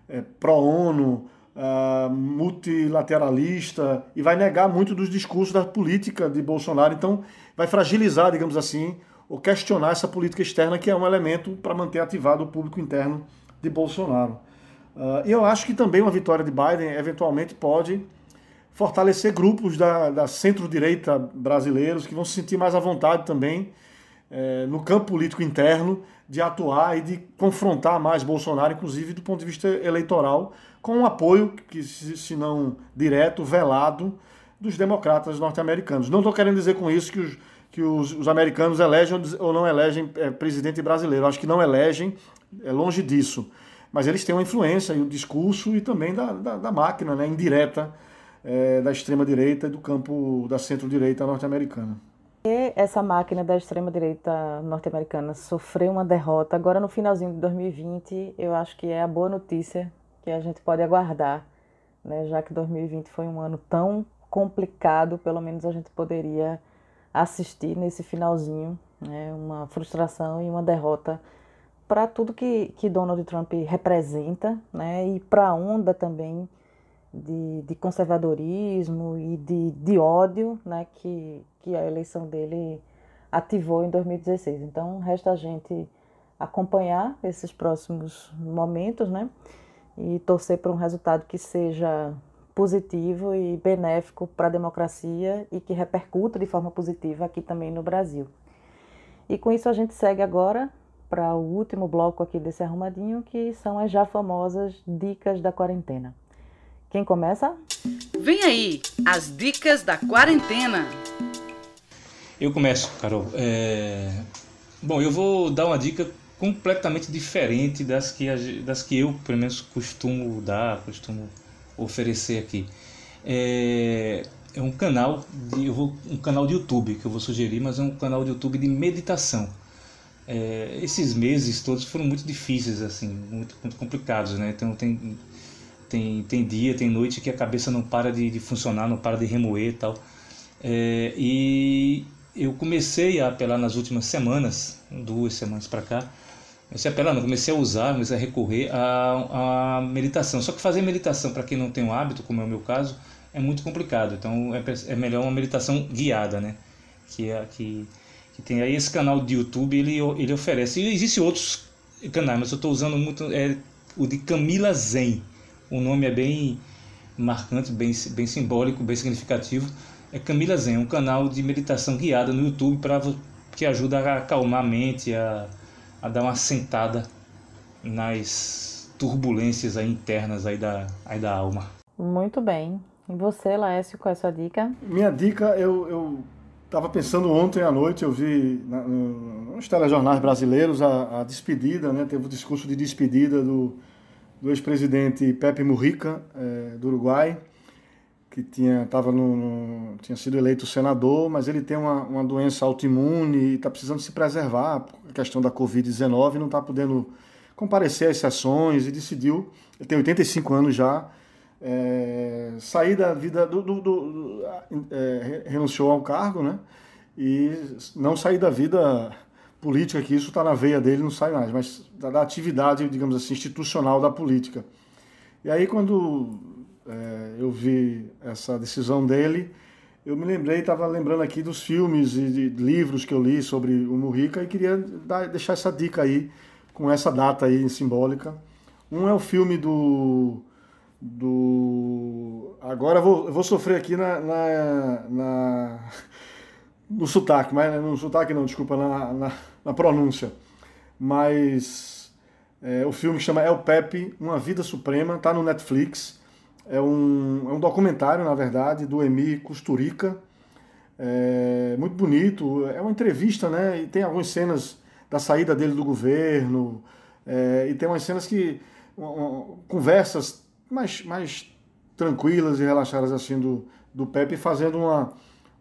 é, pró-ONU, uh, multilateralista e vai negar muito dos discursos da política de Bolsonaro. Então, vai fragilizar, digamos assim, ou questionar essa política externa, que é um elemento para manter ativado o público interno de Bolsonaro. Uh, e eu acho que também uma vitória de Biden eventualmente pode fortalecer grupos da, da centro-direita brasileiros que vão se sentir mais à vontade também é, no campo político interno de atuar e de confrontar mais Bolsonaro, inclusive do ponto de vista eleitoral, com um apoio, que se não direto, velado, dos democratas norte-americanos. Não estou querendo dizer com isso que os, que os, os americanos elegem ou não elegem é, presidente brasileiro. Acho que não elegem, é longe disso. Mas eles têm uma influência e o discurso e também da, da, da máquina né, indireta é, da extrema-direita e do campo da centro-direita norte-americana. E essa máquina da extrema-direita norte-americana sofreu uma derrota agora no finalzinho de 2020. Eu acho que é a boa notícia que a gente pode aguardar, né? já que 2020 foi um ano tão complicado, pelo menos a gente poderia assistir nesse finalzinho, né, uma frustração e uma derrota para tudo que, que Donald Trump representa, né, e para a onda também de, de conservadorismo e de, de ódio né, que, que a eleição dele ativou em 2016. Então, resta a gente acompanhar esses próximos momentos, né? E torcer por um resultado que seja positivo e benéfico para a democracia e que repercuta de forma positiva aqui também no Brasil. E com isso a gente segue agora para o último bloco aqui desse arrumadinho, que são as já famosas dicas da quarentena. Quem começa? Vem aí, as dicas da quarentena. Eu começo, Carol. É... Bom, eu vou dar uma dica completamente diferente das que, das que eu, pelo menos, costumo dar, costumo oferecer aqui. É, é um canal de, eu vou, um canal de YouTube que eu vou sugerir, mas é um canal de YouTube de meditação. É, esses meses todos foram muito difíceis, assim, muito, muito complicados, né? Então tem, tem, tem dia, tem noite que a cabeça não para de, de funcionar, não para de remoer e tal. É, e eu comecei a apelar nas últimas semanas, duas semanas para cá, comecei a apelar, não, comecei a usar, comecei a recorrer à, à meditação. Só que fazer meditação para quem não tem o hábito, como é o meu caso, é muito complicado. Então é, é melhor uma meditação guiada, né? Que é que, que tem aí esse canal de YouTube, ele, ele oferece. E existem outros canais, mas eu estou usando muito é, o de Camila Zen. O nome é bem marcante, bem, bem simbólico, bem significativo é Camila Zen, um canal de meditação guiada no YouTube para que ajuda a acalmar a mente, a, a dar uma sentada nas turbulências aí internas aí da, aí da alma. Muito bem. E você, Laércio, qual é a sua dica? Minha dica, eu, eu estava pensando ontem à noite, eu vi na, no, nos telejornais brasileiros a, a, despedida, né? teve o discurso de despedida do, do ex-presidente Pepe Mujica, é, do Uruguai que tinha, tava no, no, tinha sido eleito senador, mas ele tem uma, uma doença autoimune e está precisando se preservar, a questão da Covid-19, não está podendo comparecer às sessões e decidiu, ele tem 85 anos já, é, sair da vida, do, do, do é, renunciou ao cargo, né? E não sair da vida política, que isso está na veia dele, não sai mais, mas da, da atividade, digamos assim, institucional da política. E aí, quando é, eu vi essa decisão dele, eu me lembrei, estava lembrando aqui dos filmes e de livros que eu li sobre o Mujica e queria dar, deixar essa dica aí, com essa data aí simbólica. Um é o filme do. Do agora eu vou, eu vou sofrer aqui na, na, na, no sotaque, mas no sotaque não, desculpa, na, na, na pronúncia. Mas é, o filme chama El Pepe, Uma Vida Suprema, está no Netflix. É um, é um documentário, na verdade, do Emi Costurica. É muito bonito. É uma entrevista, né? E tem algumas cenas da saída dele do governo. É, e tem umas cenas que. conversas mais, mais tranquilas e relaxadas assim do, do Pepe, fazendo uma,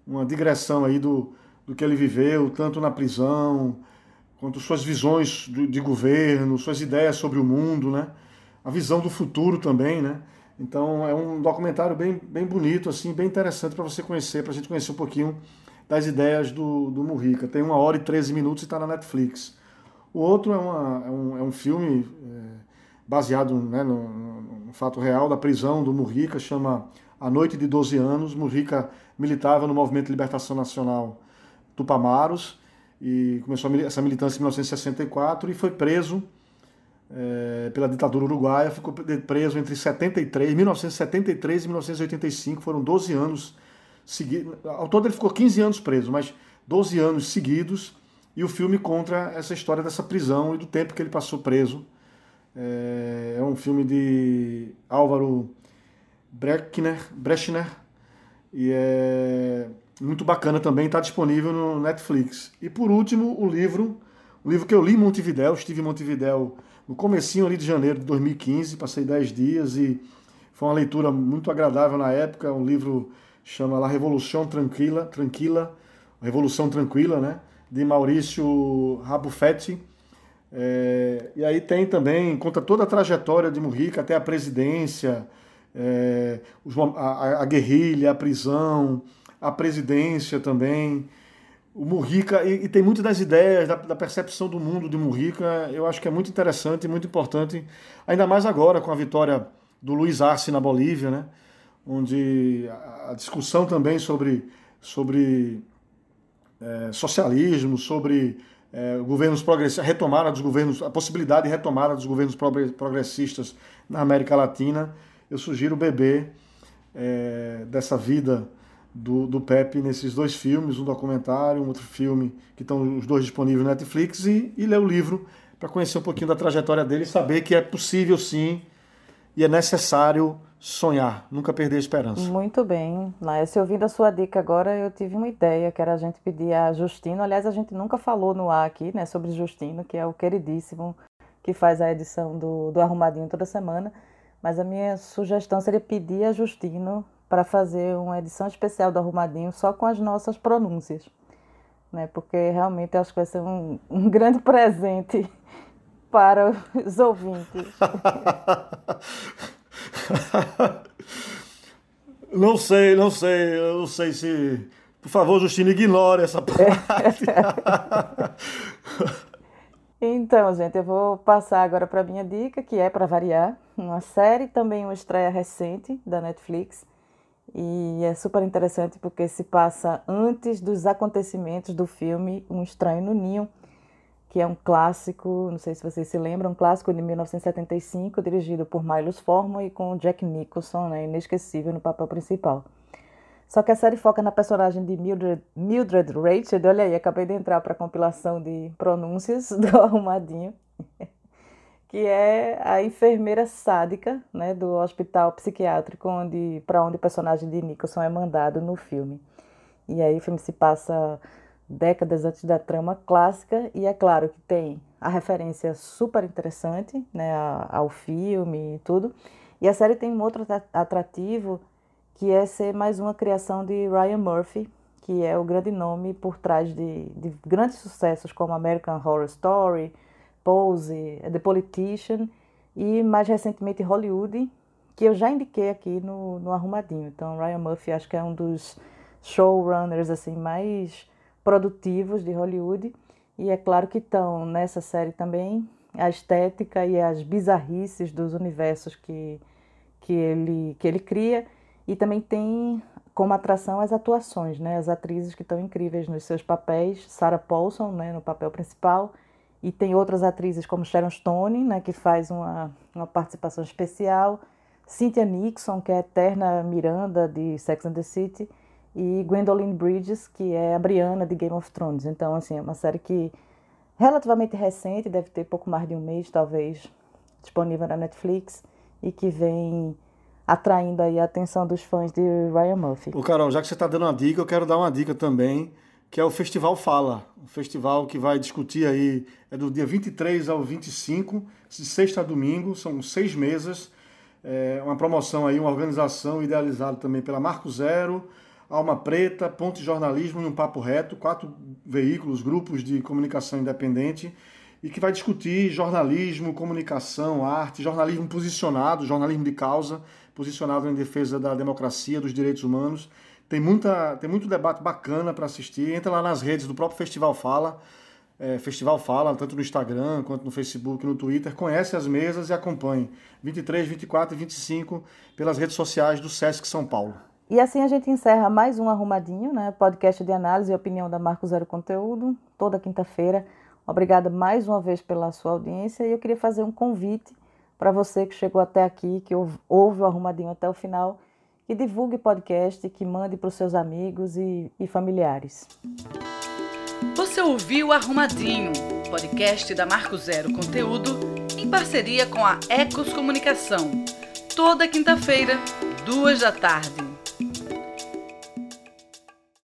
uma digressão aí do, do que ele viveu, tanto na prisão, quanto suas visões de, de governo, suas ideias sobre o mundo, né? A visão do futuro também, né? Então é um documentário bem, bem bonito, assim, bem interessante para você conhecer, para a gente conhecer um pouquinho das ideias do, do Murrica. Tem uma hora e 13 minutos e está na Netflix. O outro é, uma, é, um, é um filme é, baseado né, no, no, fato real da prisão do Murrica, chama A Noite de 12 Anos. Murrica militava no Movimento de Libertação Nacional Tupamaros e começou essa militância em 1964 e foi preso é, pela ditadura uruguaia, ficou preso entre 73, 1973 e 1985, foram 12 anos seguidos. Ao todo ele ficou 15 anos preso, mas 12 anos seguidos, e o filme conta essa história dessa prisão e do tempo que ele passou preso. É, é um filme de Álvaro Brechner, Brechner e é muito bacana também, está disponível no Netflix. E por último, o livro, o livro que eu li em Montevidéu, estive em Montevidéu no comecinho ali de janeiro de 2015, passei 10 dias e foi uma leitura muito agradável na época, um livro chama La Revolução Tranquila, Tranquila, Revolução Tranquila, né, de Maurício Rabufetti. É, e aí tem também, conta toda a trajetória de Mujica até a presidência, é, a, a, guerrilha, a prisão, a presidência também. O Murrica, e, e tem muitas das ideias, da, da, percepção do mundo de Murrica, eu acho que é muito interessante e muito importante, ainda mais agora com a vitória do Luiz Arce na Bolívia, né? onde a, a discussão também sobre, sobre é, socialismo, sobre é, governos progressistas, retomada dos governos, a possibilidade de retomada dos governos progressistas na América Latina, eu sugiro beber é, dessa vida do, do Pepe nesses dois filmes, um documentário, um outro filme, que estão os dois disponíveis no Netflix, e, e ler o livro para conhecer um pouquinho da trajetória dele e saber que é possível sim e é necessário sonhar, nunca perder a esperança. Muito bem. Laércio, ouvindo a sua dica agora, eu tive uma ideia, que era a gente pedir a Justino, aliás, a gente nunca falou no ar aqui, né, sobre Justino, que é o queridíssimo que faz a edição do, do Arrumadinho toda semana, mas a minha sugestão seria pedir a Justino para fazer uma edição especial do Arrumadinho só com as nossas pronúncias, né, porque realmente eu acho que vai ser um, um grande presente para os ouvintes. não sei, não sei, eu não sei se. Por favor, Justino, ignore essa parte. então, gente, eu vou passar agora para a minha dica, que é para variar, uma série, também uma estreia recente da Netflix. E é super interessante porque se passa antes dos acontecimentos do filme Um Estranho no Ninho, que é um clássico, não sei se vocês se lembram, um clássico de 1975, dirigido por Milos Forman e com Jack Nicholson, né, inesquecível no papel principal. Só que a série foca na personagem de Mildred, Mildred Rachel, olha aí, acabei de entrar para a compilação de pronúncias do Arrumadinho, que é a enfermeira sádica né, do hospital psiquiátrico onde, para onde o personagem de Nicholson é mandado no filme. E aí o filme se passa décadas antes da trama clássica, e é claro que tem a referência super interessante né, ao filme e tudo. E a série tem um outro atrativo que é ser mais uma criação de Ryan Murphy, que é o grande nome por trás de, de grandes sucessos como American Horror Story, Pose, The Politician e mais recentemente Hollywood, que eu já indiquei aqui no, no Arrumadinho. Então, Ryan Murphy acho que é um dos showrunners assim mais produtivos de Hollywood. E é claro que estão nessa série também a estética e as bizarrices dos universos que, que, ele, que ele cria. E também tem como atração as atuações, né? As atrizes que estão incríveis nos seus papéis. Sarah Paulson, né, no papel principal. E tem outras atrizes como Sharon Stone, né, que faz uma, uma participação especial. Cynthia Nixon, que é a eterna Miranda de Sex and the City e Gwendolyn Bridges, que é a Brianna de Game of Thrones. Então, assim, é uma série que relativamente recente, deve ter pouco mais de um mês, talvez, disponível na Netflix e que vem atraindo aí a atenção dos fãs de Ryan Murphy. O Carol, já que você está dando uma dica, eu quero dar uma dica também, que é o Festival Fala, um festival que vai discutir aí, é do dia 23 ao 25, de sexta a domingo, são seis mesas, é uma promoção aí, uma organização idealizada também pela Marco Zero, Alma Preta, Ponte Jornalismo e um Papo Reto, quatro veículos, grupos de comunicação independente, e que vai discutir jornalismo, comunicação, arte, jornalismo posicionado, jornalismo de causa, posicionado em defesa da democracia, dos direitos humanos. Tem, muita, tem muito debate bacana para assistir. Entra lá nas redes do próprio Festival Fala, é, Festival Fala, tanto no Instagram quanto no Facebook, no Twitter. Conhece as mesas e acompanhe. 23, 24 e 25 pelas redes sociais do Sesc São Paulo. E assim a gente encerra mais um Arrumadinho, né? Podcast de análise e opinião da Marco Zero Conteúdo, toda quinta-feira. Obrigada mais uma vez pela sua audiência e eu queria fazer um convite para você que chegou até aqui, que ouve o Arrumadinho até o final, que divulgue o podcast, que mande para os seus amigos e, e familiares. Você ouviu Arrumadinho, podcast da Marco Zero Conteúdo, em parceria com a Ecos Comunicação. Toda quinta-feira, duas da tarde